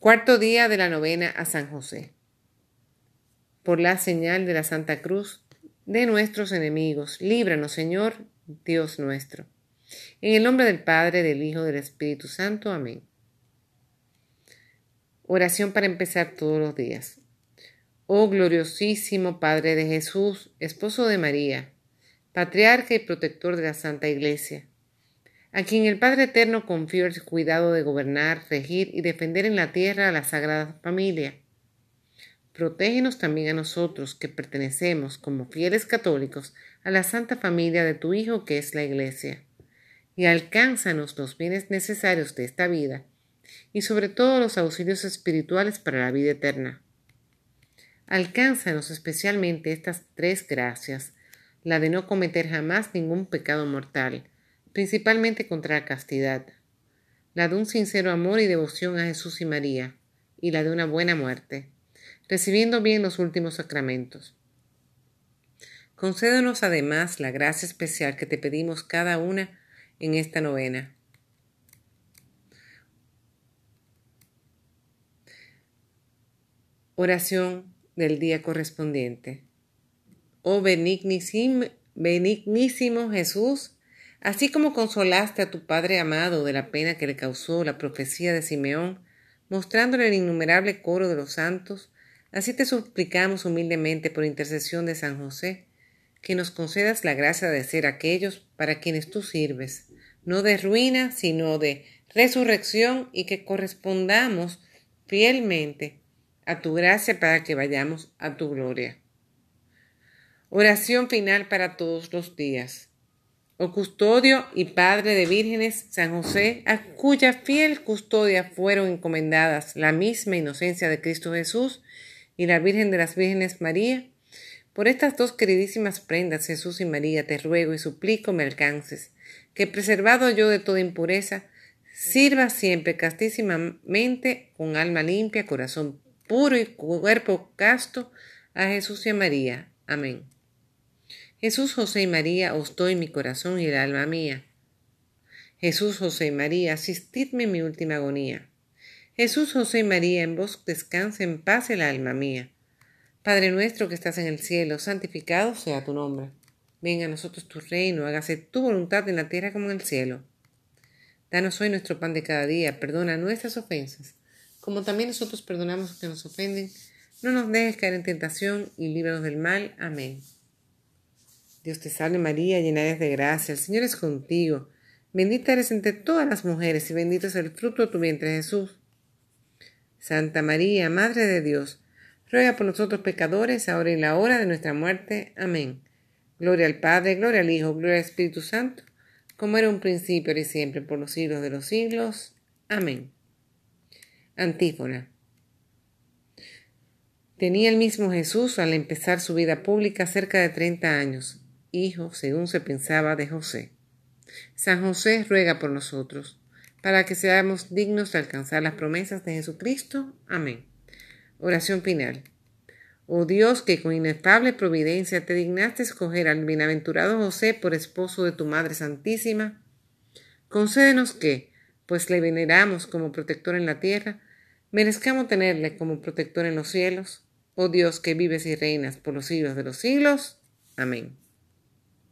Cuarto día de la novena a San José. Por la señal de la Santa Cruz de nuestros enemigos, líbranos, Señor, Dios nuestro. En el nombre del Padre, del Hijo, del Espíritu Santo. Amén. Oración para empezar todos los días. Oh gloriosísimo Padre de Jesús, esposo de María, patriarca y protector de la Santa Iglesia a quien el Padre Eterno confió el cuidado de gobernar, regir y defender en la tierra a la Sagrada Familia. Protégenos también a nosotros, que pertenecemos, como fieles católicos, a la Santa Familia de tu Hijo, que es la Iglesia, y alcánzanos los bienes necesarios de esta vida, y sobre todo los auxilios espirituales para la vida eterna. Alcánzanos especialmente estas tres gracias, la de no cometer jamás ningún pecado mortal, principalmente contra la castidad, la de un sincero amor y devoción a Jesús y María, y la de una buena muerte, recibiendo bien los últimos sacramentos. Concédenos además la gracia especial que te pedimos cada una en esta novena. Oración del día correspondiente. Oh benignísimo, Jesús, Así como consolaste a tu Padre amado de la pena que le causó la profecía de Simeón, mostrándole el innumerable coro de los santos, así te suplicamos humildemente por intercesión de San José, que nos concedas la gracia de ser aquellos para quienes tú sirves, no de ruina, sino de resurrección y que correspondamos fielmente a tu gracia para que vayamos a tu gloria. Oración final para todos los días oh custodio y padre de vírgenes, San José, a cuya fiel custodia fueron encomendadas la misma inocencia de Cristo Jesús y la Virgen de las Vírgenes María, por estas dos queridísimas prendas, Jesús y María, te ruego y suplico me alcances, que preservado yo de toda impureza, sirva siempre castísimamente, con alma limpia, corazón puro y cuerpo casto, a Jesús y a María. Amén. Jesús, José y María, os doy mi corazón y el alma mía. Jesús, José y María, asistidme en mi última agonía. Jesús, José y María, en vos descanse en paz el alma mía. Padre nuestro que estás en el cielo, santificado sea tu nombre. Venga a nosotros tu reino, hágase tu voluntad en la tierra como en el cielo. Danos hoy nuestro pan de cada día, perdona nuestras ofensas, como también nosotros perdonamos a los que nos ofenden. No nos dejes caer en tentación y líbranos del mal. Amén. Dios te salve María, llena eres de gracia, el Señor es contigo. Bendita eres entre todas las mujeres y bendito es el fruto de tu vientre Jesús. Santa María, Madre de Dios, ruega por nosotros pecadores, ahora y en la hora de nuestra muerte. Amén. Gloria al Padre, gloria al Hijo, gloria al Espíritu Santo, como era un principio, y siempre, por los siglos de los siglos. Amén. Antífona. Tenía el mismo Jesús al empezar su vida pública cerca de treinta años hijo, según se pensaba, de José. San José ruega por nosotros, para que seamos dignos de alcanzar las promesas de Jesucristo. Amén. Oración final. Oh Dios, que con inefable providencia te dignaste escoger al bienaventurado José por esposo de tu Madre Santísima, concédenos que, pues le veneramos como protector en la tierra, merezcamos tenerle como protector en los cielos. Oh Dios, que vives y reinas por los siglos de los siglos. Amén.